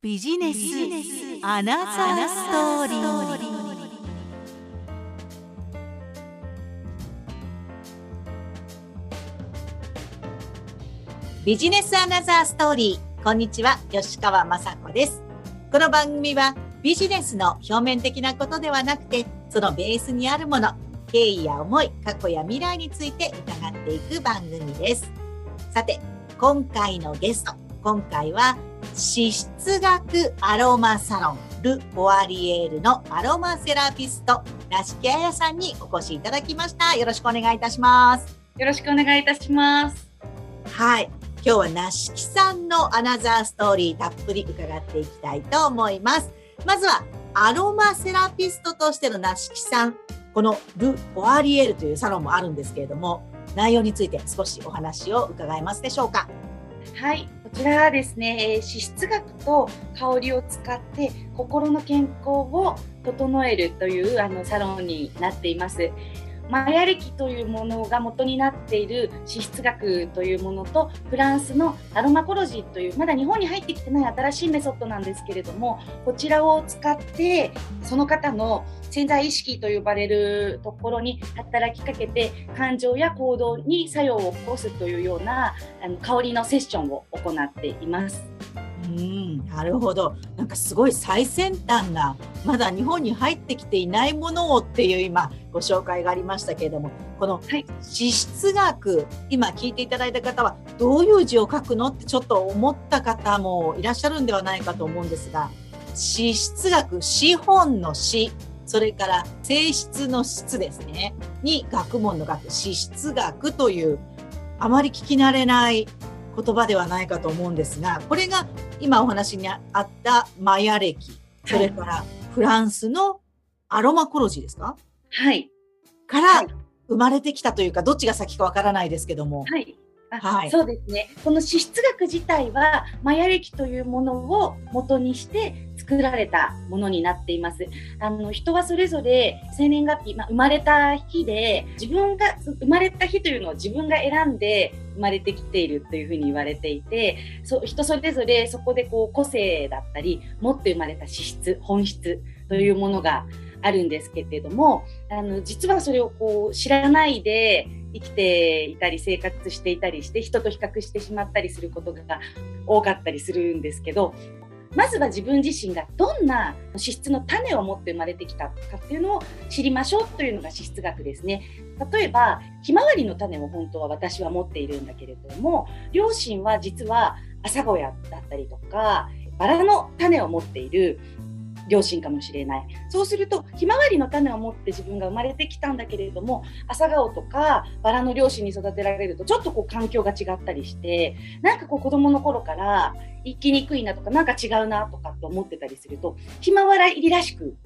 ビジネスアナザーストーリー。ビジネスアナザーストーリー。こんにちは吉川雅子です。この番組はビジネスの表面的なことではなくてそのベースにあるもの経緯や思い過去や未来について伺っていく番組です。さて今回のゲスト今回は脂質学アロマサロンル・ボアリエールのアロマセラピストラシキアヤさんにお越しいただきました。よろしくお願いいたします。よろしくお願いいたします。はい。今日はなしきさんのアナザーストーリーたっぷり伺っていきたいと思います。まずはアロマセラピストとしてのなしきさん。このル・ボアリエールというサロンもあるんですけれども内容について少しお話を伺えますでしょうか？はいこちらはですね、脂質学と香りを使って心の健康を整えるというあのサロンになっています。マヤ歴というものが元になっている脂質学というものとフランスのアロマコロジーというまだ日本に入ってきてない新しいメソッドなんですけれどもこちらを使ってその方の潜在意識と呼ばれるところに働きかけて感情や行動に作用を起こすというようなあの香りのセッションを行っています。うんなるほど。なんかすごい最先端なまだ日本に入ってきていないものをっていう今ご紹介がありましたけれどもこの脂質学、今聞いていただいた方はどういう字を書くのってちょっと思った方もいらっしゃるんではないかと思うんですが脂質学資本の資それから性質の質ですね。に学問の学脂質学というあまり聞き慣れない言葉ではないかと思うんですがこれが今お話にあったマヤ歴それからフランスのアロマコロジーですか？はい。から生まれてきたというかどっちが先かわからないですけども。はいはい、そうですね。この脂質学自体はマヤ歴というものを元にして作られたものになっています。あの人はそれぞれ生年月日、まあ、生まれた日で自分が生まれた日というのを自分が選んで生まれてきているというふうに言われていてそ人それぞれそこでこう個性だったり持って生まれた資質本質というものがあるんですけれどもあの実はそれをこう知らないで生きていたり生活していたりして人と比較してしまったりすることが多かったりするんですけどまずは自分自身がどんな脂質の種を持って生まれてきたかっていうのを知りましょうというのが脂質学ですね。例えば、ひまわりの種を本当は私は持っているんだけれども、両親は実は朝小屋だったりとか、バラの種を持っている両親かもしれない。そうすると、ひまわりの種を持って自分が生まれてきたんだけれども、朝顔とかバラの両親に育てられると、ちょっとこう環境が違ったりして、なんかこう子供の頃から生きにくいなとか、なんか違うなとかって思ってたりすると、ひまわりらしく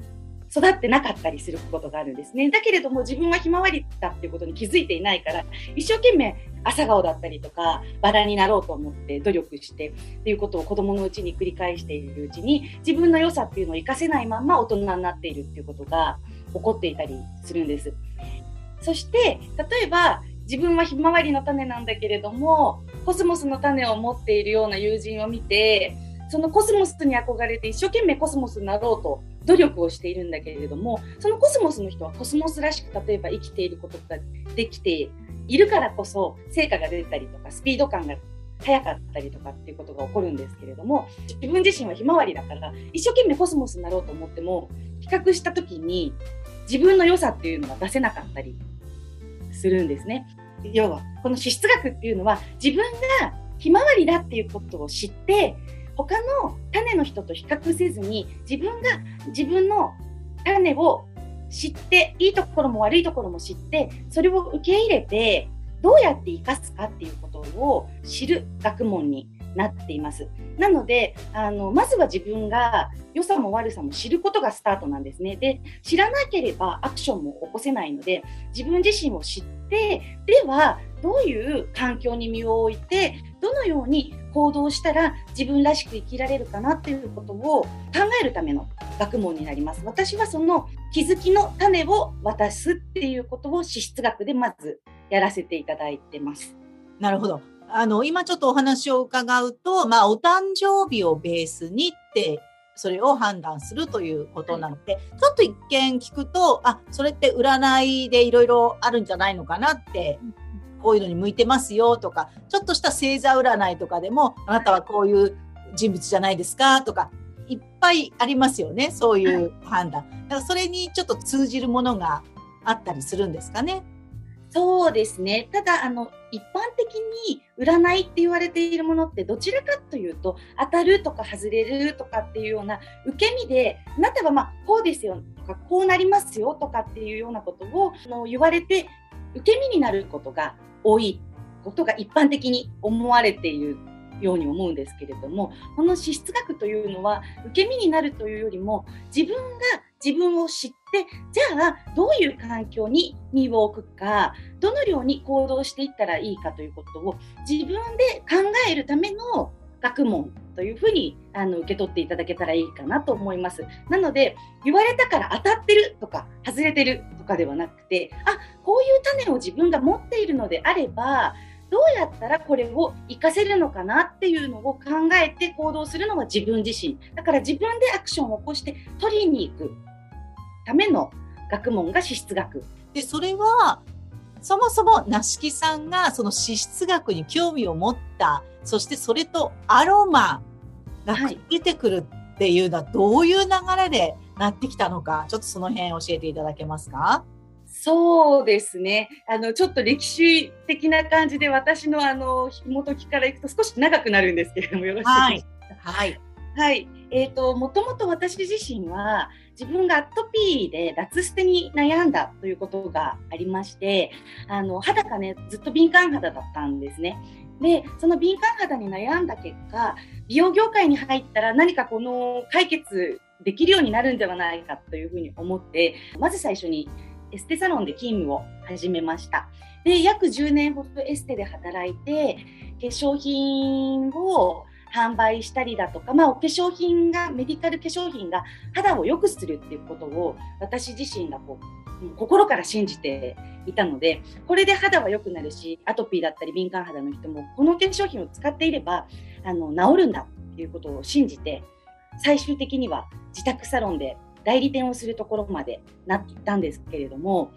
育ってなかったりすることがあるんですね。だけれども自分はひまわりだっていうことに気づいていないから、一生懸命朝顔だったりとか、バラになろうと思って努力してっていうことを子供のうちに繰り返しているうちに、自分の良さっていうのを活かせないまま大人になっているっていうことが起こっていたりするんです。そして、例えば、自分はひまわりの種なんだけれども、コスモスの種を持っているような友人を見て、そのコスモスに憧れて一生懸命コスモスになろうと努力をしているんだけれどもそのコスモスの人はコスモスらしく例えば生きていることができているからこそ成果が出たりとかスピード感が速かったりとかっていうことが起こるんですけれども自分自身はひまわりだから一生懸命コスモスになろうと思っても比較した時に自分の良さっていうのが出せなかったりするんですね。要はこの脂質学っていうのは自分がひまわりだっていうことを知って他の種の人と比較せずに自分が自分の種を知っていいところも悪いところも知ってそれを受け入れてどうやって生かすかっていうことを知る学問になっています。なのであのまずは自分が良さも悪さも知ることがスタートなんですね。で知らなければアクションも起こせないので自分自身を知ってではどういう環境に身を置いてどのように行動したら自分らしく生きられるかなっていうことを考えるための学問になります。私はその気づきの種を渡すっていうことを資質学でまずやらせていただいてます。なるほど。あの、今ちょっとお話を伺うと、まあ、お誕生日をベースにってそれを判断するということなので、ちょっと一見聞くと、あ、それって占いでいろいろあるんじゃないのかなって、こういうのに向いてますよとか、ちょっとした星座占いとかでも、あなたはこういう人物じゃないですかとか、いっぱいありますよね、そういう判断。だからそれにちょっと通じるものがあったりするんですかね？そうですね。ただ、あの、一般的に占いって言われているものってどちらかというと、当たるとか外れるとかっていうような受け身で、あなたはまあ、こうですよとか、こうなりますよとかっていうようなことをの言われて、受け身になることが多いことが一般的に思われている。ように思うんですけれどもこの資質学というのは受け身になるというよりも自分が自分を知ってじゃあどういう環境に身を置くかどのように行動していったらいいかということを自分で考えるための学問というふうにあの受け取っていただけたらいいかなと思います。なので言われたから当たってるとか外れてるとかではなくてあこういう種を自分が持っているのであればどうやったらこれを活かせるのかなっていうのを考えて行動するのが自分自身。だから自分でアクションを起こして取りに行くための学問が資質学。でそれはそもそも梨木さんがその資質学に興味を持った。そしてそれとアロマが出てくるっていうのはどういう流れでなってきたのか、ちょっとその辺教えていただけますか？そうですね。あの、ちょっと歴史的な感じで私のあの、紐解きからいくと少し長くなるんですけれども、よろしいですか、はい、はい。はい。えっ、ー、と、もともと私自身は自分がアトピーで脱捨てに悩んだということがありまして、あの、肌がね、ずっと敏感肌だったんですね。で、その敏感肌に悩んだ結果、美容業界に入ったら何かこの解決できるようになるんではないかというふうに思って、まず最初にエステサロンで勤務を始めました。で、約10年ほどエステで働いて、化粧品を販売したりだとか、まあ、お化粧品が、メディカル化粧品が肌を良くするっていうことを私自身がこう心から信じていたので、これで肌は良くなるし、アトピーだったり敏感肌の人も、この化粧品を使っていれば、あの、治るんだっていうことを信じて、最終的には自宅サロンで代理店をするところまでなったんですけれども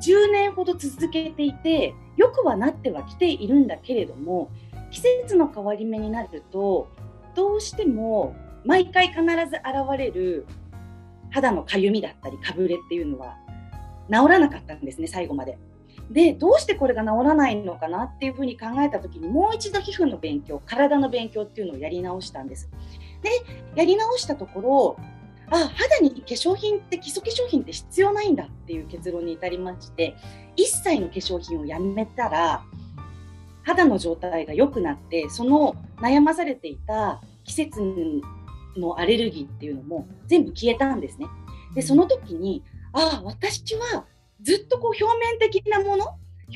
10年ほど続けていてよくはなってはきているんだけれども季節の変わり目になるとどうしても毎回必ず現れる肌のかゆみだったりかぶれっていうのは治らなかったんですね最後まで。でどうしてこれが治らないのかなっていうふうに考えた時にもう一度皮膚の勉強体の勉強っていうのをやり直したんです。でやり直したところあ肌に化粧品って基礎化粧品って必要ないんだっていう結論に至りまして一切の化粧品をやめたら肌の状態が良くなってその悩まされていた季節のアレルギーっていうのも全部消えたんですね。でその時にああ私はずっとこう表面的なもの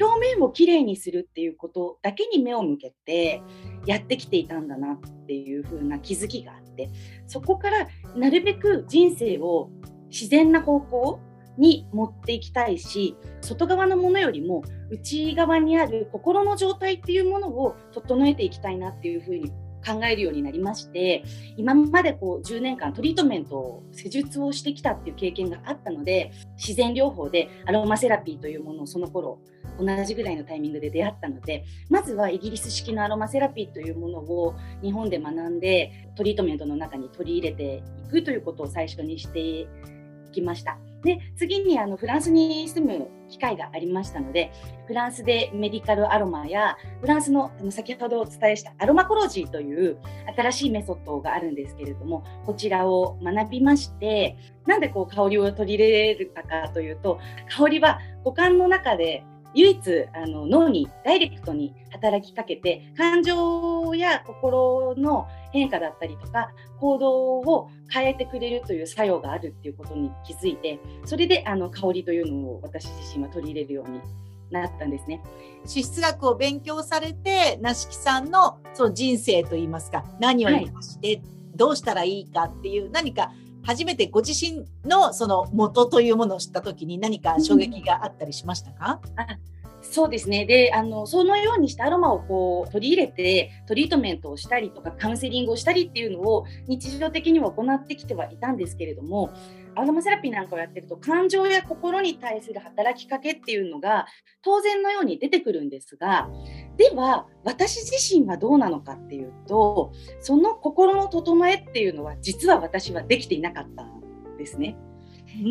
表面をきれいにするっていうことだけに目を向けてやってきていたんだなっていう風な気づきがあってそこからなるべく人生を自然な方向に持っていきたいし外側のものよりも内側にある心の状態っていうものを整えていきたいなっていうふうに考えるようになりまして今までこう10年間トリートメントを施術をしてきたっていう経験があったので自然療法でアロマセラピーというものをその頃同じぐらいのタイミングで出会ったのでまずはイギリス式のアロマセラピーというものを日本で学んでトリートメントの中に取り入れていくということを最初にしていきました。で次にあのフランスに住む機会がありましたのでフランスでメディカルアロマやフランスの先ほどお伝えしたアロマコロジーという新しいメソッドがあるんですけれどもこちらを学びましてなんでこう香りを取り入れるかというと香りは五感の中で唯一あの脳にダイレクトに働きかけて感情や心の変化だったりとか行動を変えてくれるという作用があるっていうことに気づいてそれであの香りというのを私自身は取り入れるようになったんですね。資質学を勉強されて梨木さんのその人生といいますか何を生かしてどうしたらいいかっていう、何か初めてご自身のその元というものを知った時に何か衝撃があったりしましたか、うん、そうですね。で、あの、そのようにしてアロマをこう取り入れて、トリートメントをしたりとか、カウンセリングをしたりっていうのを日常的には行ってきてはいたんですけれども、アロマセラピーなんかをやってると、感情や心に対する働きかけっていうのが当然のように出てくるんですが、では、私自身はどうなのかっていうと、その心の整えっていうのは、実は私はできていなかったんですね。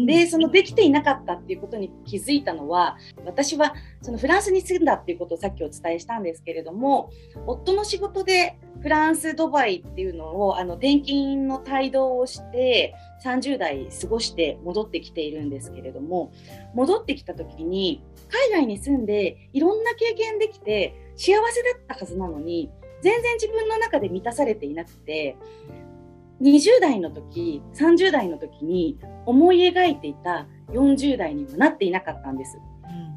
でそのできていなかったっていうことに気づいたのは私はそのフランスに住んだっていうことをさっきお伝えしたんですけれども夫の仕事でフランスドバイっていうのをあの転勤の帯同をして30代過ごして戻ってきているんですけれども戻ってきた時に海外に住んでいろんな経験できて幸せだったはずなのに全然自分の中で満たされていなくて20代の時30代の時に思い描いていた40代にもなっていなかったんです。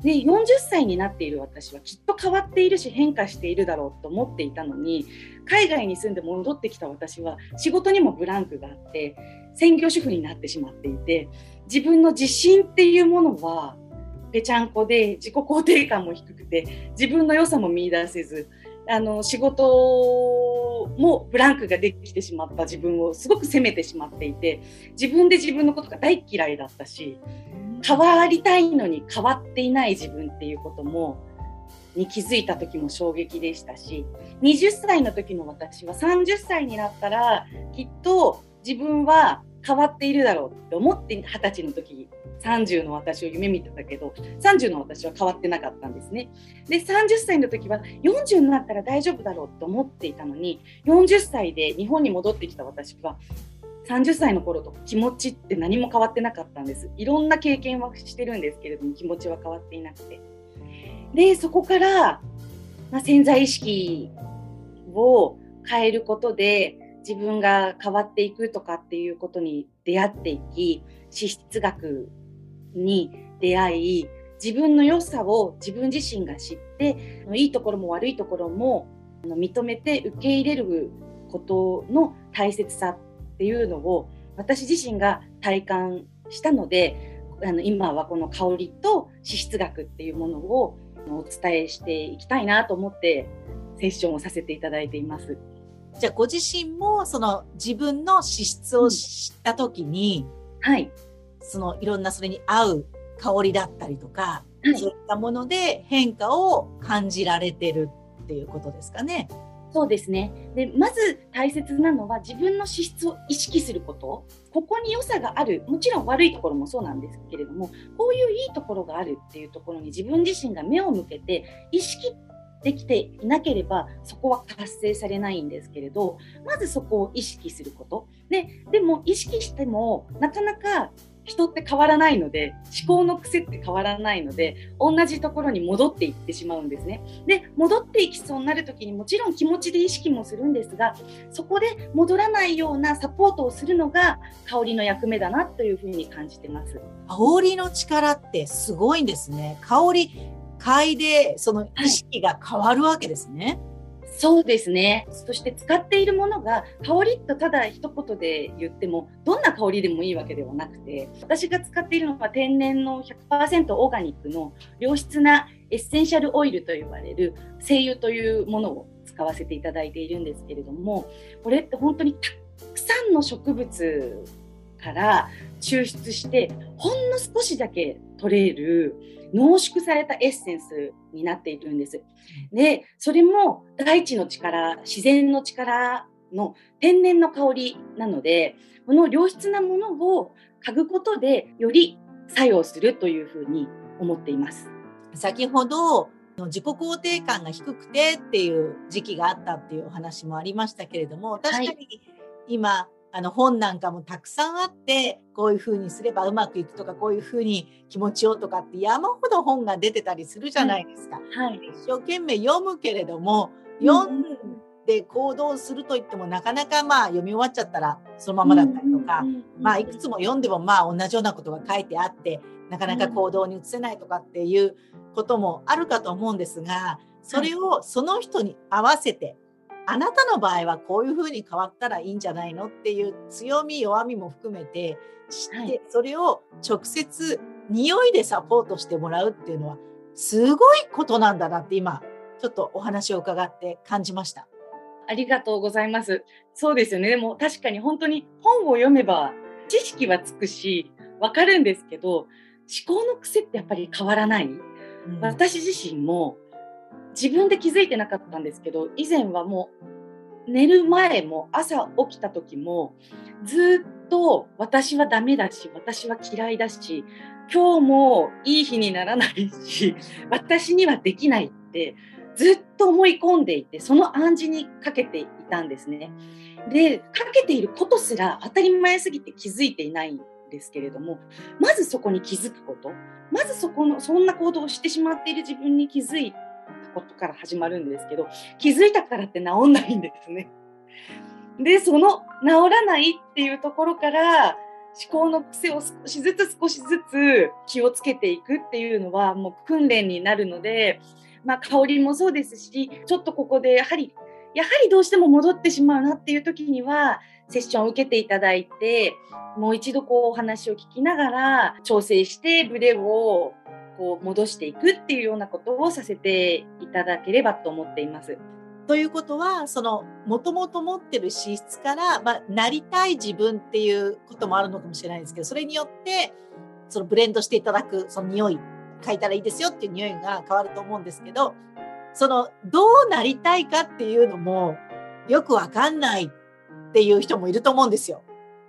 で40歳になっている私はきっと変わっているし変化しているだろうと思っていたのに海外に住んで戻ってきた私は仕事にもブランクがあって専業主婦になってしまっていて自分の自信っていうものはぺちゃんこで自己肯定感も低くて自分の良さも見いだせずあの仕事もブランクができてしまった自分をすごく責めてしまっていて自分で自分のことが大嫌いだったし変わりたいのに変わっていない自分っていうこともに気づいた時も衝撃でしたし20歳の時の私は30歳になったらきっと自分は変わっているだろうって思って20歳の時30の私を夢見てたけど30の私は変わってなかったんですね。で30歳の時は40になったら大丈夫だろうと思っていたのに40歳で日本に戻ってきた私は30歳の頃と気持ちって何も変わってなかったんです。いろんな経験はしてるんですけれども気持ちは変わっていなくて。でそこから、まあ、潜在意識を変えることで自分が変わっていくとかっていうことに出会っていき資質学に出会い自分の良さを自分自身が知っていいところも悪いところも認めて受け入れることの大切さっていうのを私自身が体感したのであの今はこの香りと資質学っていうものをお伝えしていきたいなと思ってセッションをさせていただいています。じゃあご自身もその自分の資質を知った時に、うん、はい、そのいろんなそれに合う香りだったりとか、はい、そういったもので変化を感じられてるっていうことですかね。そうですね。でまず大切なのは自分の資質を意識すること。ここに良さがある。もちろん悪いところもそうなんですけれどもこういういいところがあるっていうところに自分自身が目を向けて意識できていなければそこは達成されないんですけれどまずそこを意識すること。ででも意識してもなかなか人って変わらないので思考の癖って変わらないので同じところに戻っていってしまうんですね。で戻っていきそうになる時にもちろん気持ちで意識もするんですがそこで戻らないようなサポートをするのが香りの役目だなというふうに感じてます。香りの力ってすごいんですね。香り嗅いでその意識が変わるわけですね。はいそうですね。そして使っているものが香りとただ一言で言ってもどんな香りでもいいわけではなくて私が使っているのは天然の100%オーガニックの良質なエッセンシャルオイルと呼ばれる精油というものを使わせていただいているんですけれどもこれって本当にたくさんの植物から抽出してほんの少しだけ取れる濃縮されたエッセンスになっているんです。で、それも大地の力、自然の力の天然の香りなので、この良質なものを嗅ぐことでより作用するというふうに思っています。先ほど自己肯定感が低くてっていう時期があったっていうお話もありましたけれども確かに今、あの本なんかもたくさんあってこういうふうにすればうまくいくとかこういうふうに気持ちをとかって山ほど本が出てたりするじゃないですか。はい、一生懸命読むけれども読んで行動するといってもなかなかまあ読み終わっちゃったらそのままだったりとか、まあいくつも読んでもまあ同じようなことが書いてあってなかなか行動に移せないとかっていうこともあるかと思うんですがそれをその人に合わせてあなたの場合はこういうふうに変わったらいいんじゃないのっていう強み弱みも含めて知って、それを直接匂いでサポートしてもらうっていうのはすごいことなんだなって今ちょっとお話を伺って感じました。ありがとうございます。そうですよね。でも確かに本当に本を読めば知識はつくし、わかるんですけど、思考の癖ってやっぱり変わらない。うん、私自身も自分で気づいてなかったんですけど、以前はもう寝る前も朝起きた時もずっと私はダメだし、私は嫌いだし、今日もいい日にならないし、私にはできないってずっと思い込んでいて、その暗示にかけていたんですね。で、かけていることすら当たり前すぎて気づいていないんですけれども、まずそこに気づくこと、まずそこの、そんな行動をしてしまっている自分に気づいたことから始まるんですけど、気づいたからって治んないんですね。で、その治らないっていうところから、思考の癖を少しずつ少しずつ気をつけていくっていうのはもう訓練になるので、まあ、香りもそうですし、ちょっとここでやはり、やはりどうしても戻ってしまうなっていう時には、セッションを受けていただいて、もう一度こうお話を聞きながら調整してブレをこう戻していくっていうようなことをさせていただければと思っています。ということはそのもともと持ってる資質から、まあ、なりたい自分っていうこともあるのかもしれないですけどそれによってそのブレンドしていただくその匂い嗅いだらいいですよっていう匂いが変わると思うんですけどそのどうなりたいかっていうのもよくわかんないっていう人もいると思うんですよ。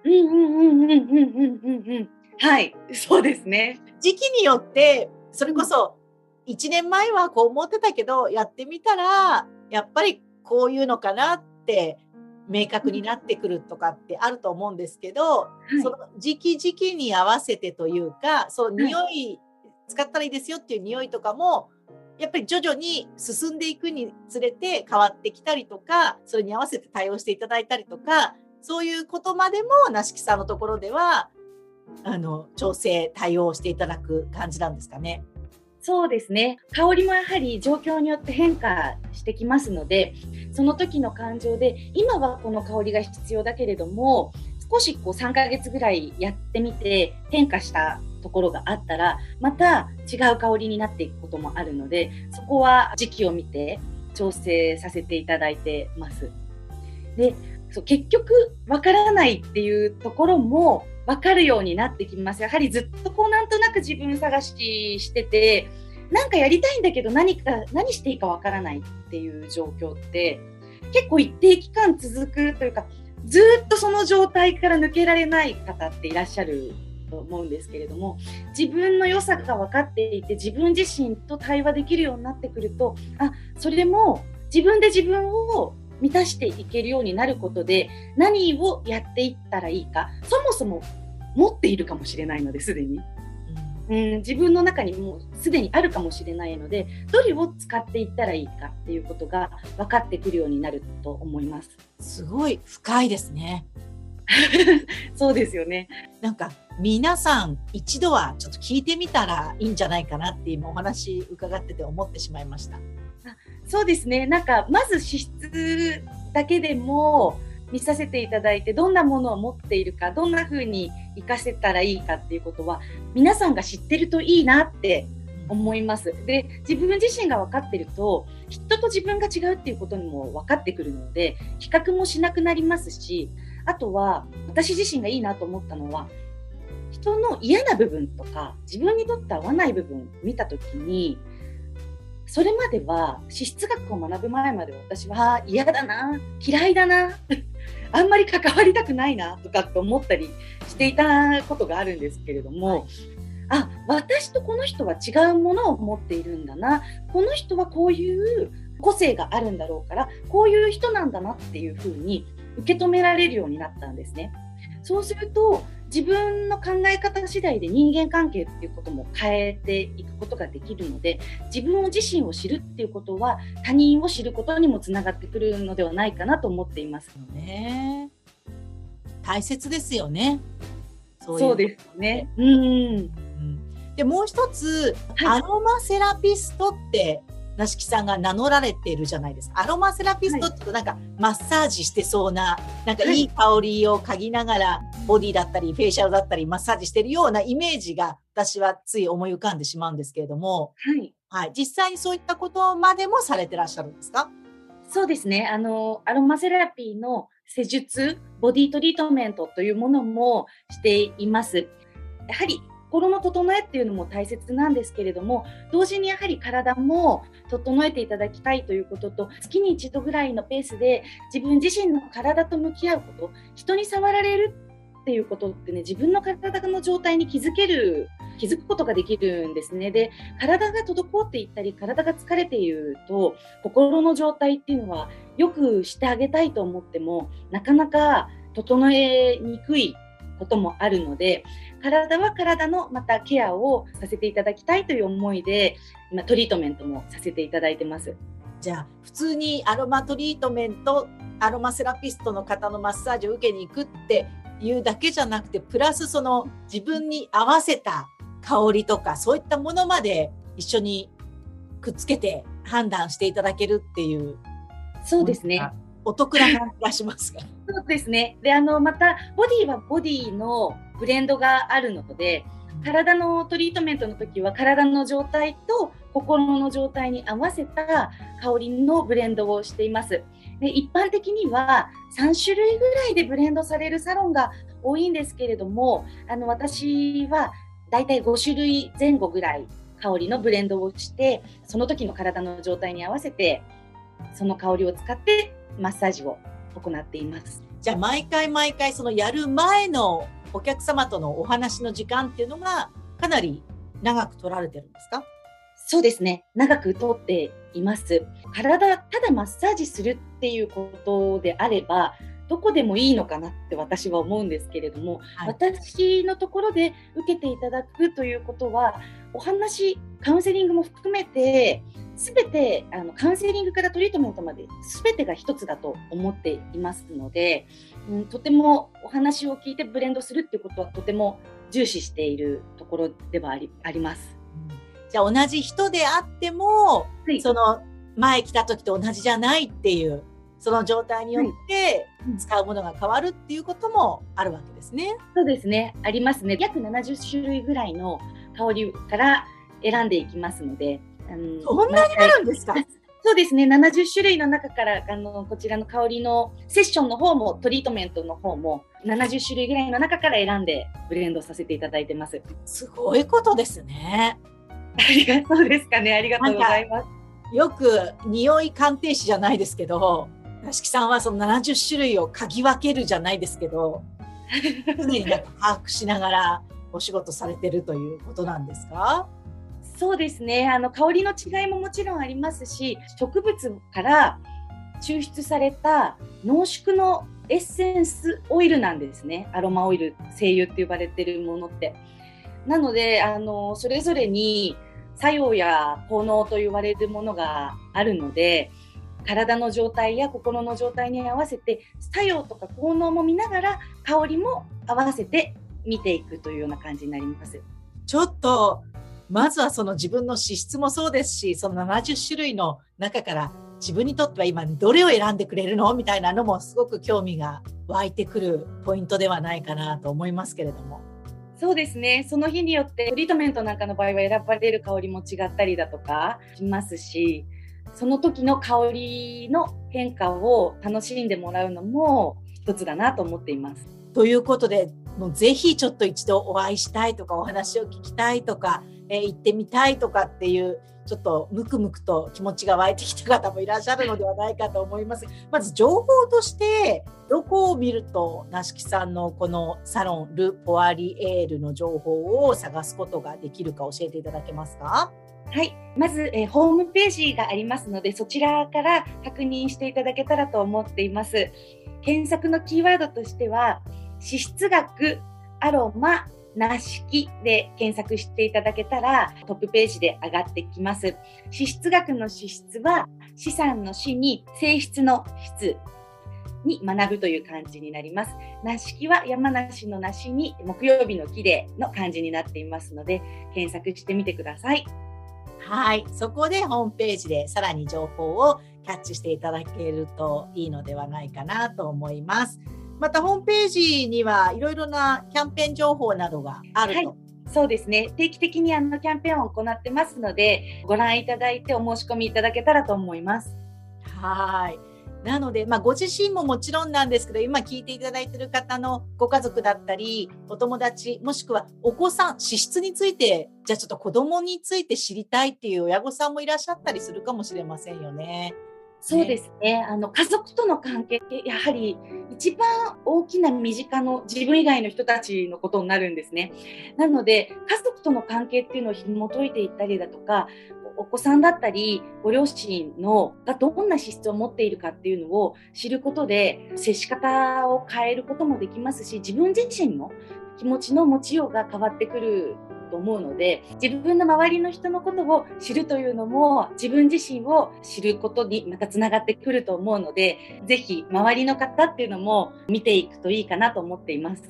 うんうんうんうんうんうんうんはいそうですね。時期によってそれこそ、1年前はこう思ってたけど、やってみたら、やっぱりこういうのかなって明確になってくるとかってあると思うんですけど、はい、その時期時期に合わせてというか、その匂い使ったらいいですよっていう匂いとかも、やっぱり徐々に進んでいくにつれて変わってきたりとか、それに合わせて対応していただいたりとか、そういうことまでも、なしきさんのところでは、あの、調整、対応していただく感じなんですかね？そうですね。香りもやはり状況によって変化してきますので、その時の感情で、今はこの香りが必要だけれども、少しこう3ヶ月ぐらいやってみて変化したところがあったら、また違う香りになっていくこともあるので、そこは時期を見て調整させていただいてます。で、そう結局わからないっていうところも分かるようになってきます。やはりずっとこうなんとなく自分探ししてて、なんかやりたいんだけど何か、何していいかわからないっていう状況って結構一定期間続くというか、ずっとその状態から抜けられない方っていらっしゃると思うんですけれども自分の良さが分かっていて自分自身と対話できるようになってくるとあそれも自分で自分を満たしていけるようになることで何をやっていったらいいかそもそも持っているかもしれないのですでに。うん、自分の中にもうすでにあるかもしれないのでどれを使っていったらいいかっていうことが分かってくるようになると思います。すごい深いですね。そうですよね。なんか皆さん一度はちょっと聞いてみたらいいんじゃないかなって今お話伺ってて思ってしまいました。そうですね。なんかまず資質だけでも見させていただいてどんなものを持っているかどんな風に活かせたらいいかっていうことは皆さんが知ってるといいなって思います。で自分自身が分かってると人と自分が違うっていうことにも分かってくるので比較もしなくなりますしあとは私自身がいいなと思ったのは人の嫌な部分とか自分にとって合わない部分見た時にそれまでは資質学を学ぶ前まで私は嫌だな嫌いだな あんまり関わりたくないなとかって思ったりしていたことがあるんですけれども、はい、あ私とこの人は違うものを持っているんだなこの人はこういう個性があるんだろうからこういう人なんだなっていうふうに受け止められるようになったんですね。そうすると自分の考え方次第で人間関係っていうことも変えていくことができるので自分自身を知るっていうことは他人を知ることにもつながってくるのではないかなと思っています。ね、大切ですよね。そうですね。うん。でもう一つ、はい、アロマセラピストってなしきさんが名乗られているじゃないですか。アロマセラピストってなんかマッサージしてそうな、なんかいい香りを嗅ぎながら、ボディだったり、フェイシャルだったり、マッサージしてるようなイメージが私はつい思い浮かんでしまうんですけれども、はい。はい、実際にそういったことまでもされてらっしゃるんですか？そうですね。あの、アロマセラピーの施術、ボディトリートメントというものもしています。やはり心の整えっていうのも大切なんですけれども同時にやはり体も整えていただきたいということと月に一度ぐらいのペースで自分自身の体と向き合うこと人に触られるっていうことってね自分の体の状態に気づける気づくことができるんですね。で体が滞っていったり体が疲れていると心の状態っていうのはよくしてあげたいと思ってもなかなか整えにくいこともあるので体は体のまたケアをさせていただきたいという思いで今トリートメントもさせていただいてます。じゃあ普通にアロマトリートメントアロマセラピストの方のマッサージを受けに行くっていうだけじゃなくてプラスその自分に合わせた香りとかそういったものまで一緒にくっつけて判断していただけるっていうそうですねお得な感じがしますか？そうですね。であのまたボディはボディのブレンドがあるので体のトリートメントの時は体の状態と心の状態に合わせた香りのブレンドをしています。で一般的には3種類ぐらいでブレンドされるサロンが多いんですけれどもあの私はだいたい5種類前後ぐらい香りのブレンドをしてその時の体の状態に合わせてその香りを使ってマッサージを行っています。じゃあ毎回毎回そのやる前のお客様とのお話の時間っていうのがかなり長く取られてるんですか？そうですね。長く通っています。体、ただマッサージするっていうことであれば、どこでもいいのかなって私は思うんですけれども、はい、私のところで受けていただくということは、お話、カウンセリングも含めて、すべてあのカウンセリングからトリートメントまで全てが一つだと思っていますので、うん、とてもお話を聞いてブレンドするっていうことはとても重視しているところではありあります。じゃあ同じ人であっても、はい、その前来た時と同じじゃないっていうその状態によって使うものが変わるっていうこともあるわけですね。そうですねありますね約70種類ぐらいの香りから選んでいきますので。そんなになるんですか？そうですね、70種類の中からあのこちらの香りのセッションの方もトリートメントの方も70種類ぐらいの中から選んでブレンドさせていただいてます。すごいことですね。ありがとうですかね。ありがとうございます。よく匂い鑑定士じゃないですけど、屋敷さんはその70種類を嗅ぎ分けるじゃないですけど、常になんか把握しながらお仕事されてるということなんですか？そうですね。あの香りの違いももちろんありますし植物から抽出された濃縮のエッセンスオイルなんですね。アロマオイル精油って呼ばれてるものって。なのであのそれぞれに作用や効能と言われるものがあるので体の状態や心の状態に合わせて作用とか効能も見ながら香りも合わせて見ていくというような感じになります。ちょっとまずはその自分の資質もそうですし、その70種類の中から自分にとっては今どれを選んでくれるのみたいなのもすごく興味が湧いてくるポイントではないかなと思いますけれども。そうですね。その日によってトリートメントなんかの場合は選ばれる香りも違ったりだとかしますし、その時の香りの変化を楽しんでもらうのも一つだなと思っています。ということで、もうぜひちょっと一度お会いしたいとかお話を聞きたいとかえー、行ってみたいとかっていうちょっとムクムクと気持ちが湧いてきた方もいらっしゃるのではないかと思います。まず情報としてどこを見ると梨木さんのこのサロンル・ポアリエールの情報を探すことができるか教えていただけますか？はい。まず、えー、ホームページがありますので、そちらから確認していただけたらと思っています。検索のキーワードとしては、脂質学、アロマ、なし式で検索していただけたらトップページで上がってきます。脂質学の脂質は資産の死に性質の質に学ぶという感じになります。な式は山梨の梨に木曜日の木での漢字になっていますので検索してみてください。はい。そこでホームページでさらに情報をキャッチしていただけるといいのではないかなと思います。またホームページにはいろいろなキャンペーン情報などがあると、はい、そうですね。定期的にあのキャンペーンを行ってますので、ご覧いただいてお申し込みいただけたらと思います。はい。なので、まあ、ご自身ももちろんなんですけど、今聞いていただいている方のご家族だったり、お友達、もしくはお子さん、資質について、じゃあちょっと子供について知りたいっていう親御さんもいらっしゃったりするかもしれませんよね。そうですね。あの、家族との関係って、やはり一番大きな身近の自分以外の人たちのことになるんですね。なので、家族との関係っていうのを紐解いていったりだとか、お子さんだったり、ご両親のがどんな資質を持っているかっていうのを知ることで、接し方を変えることもできますし、自分自身の気持ちの持ちようが変わってくると思うので自分の周りの人のことを知るというのも自分自身を知ることにまたつながってくると思うので是非周りの方っていうのも見ていくといいかなと思っています。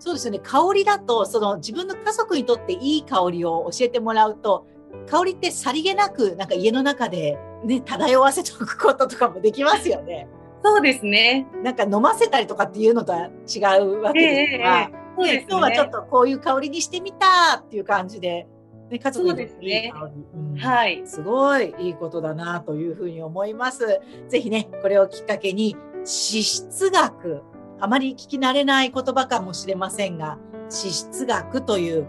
そうですよね香りだとその自分の家族にとっていい香りを教えてもらうと香りってさりげなくなんか家の中でね漂わせておくこととかもできますよね。そうですね。なんか飲ませたりとかっていうのとは違うわけですが、えーえーね、今日はちょっとこういう香りにしてみたっていう感じで、ね、家族にいい香り、ねうん、はい、すごいいいことだなというふうに思います。ぜひね、これをきっかけに、脂質学、あまり聞き慣れない言葉かもしれませんが、脂質学という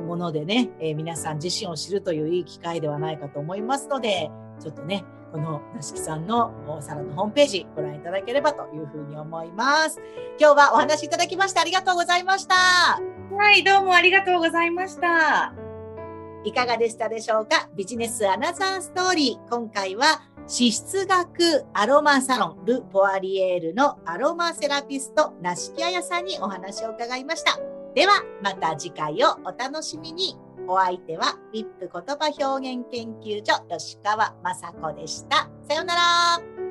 ものでね、えー、皆さん自身を知るといういい機会ではないかと思いますので、ちょっとね、このなしきさんのサロンのホームページご覧いただければというふうに思います。今日はお話いただきましてありがとうございました。はい、どうもありがとうございました。いかがでしたでしょうか？ビジネスアナザーストーリー。今回は脂質学アロマサロンル・ポアリエールのアロマセラピスト、なしきあやさんにお話を伺いました。では、また次回をお楽しみに。お相手は、リップ言葉表現研究所、吉川雅子でした。さようなら。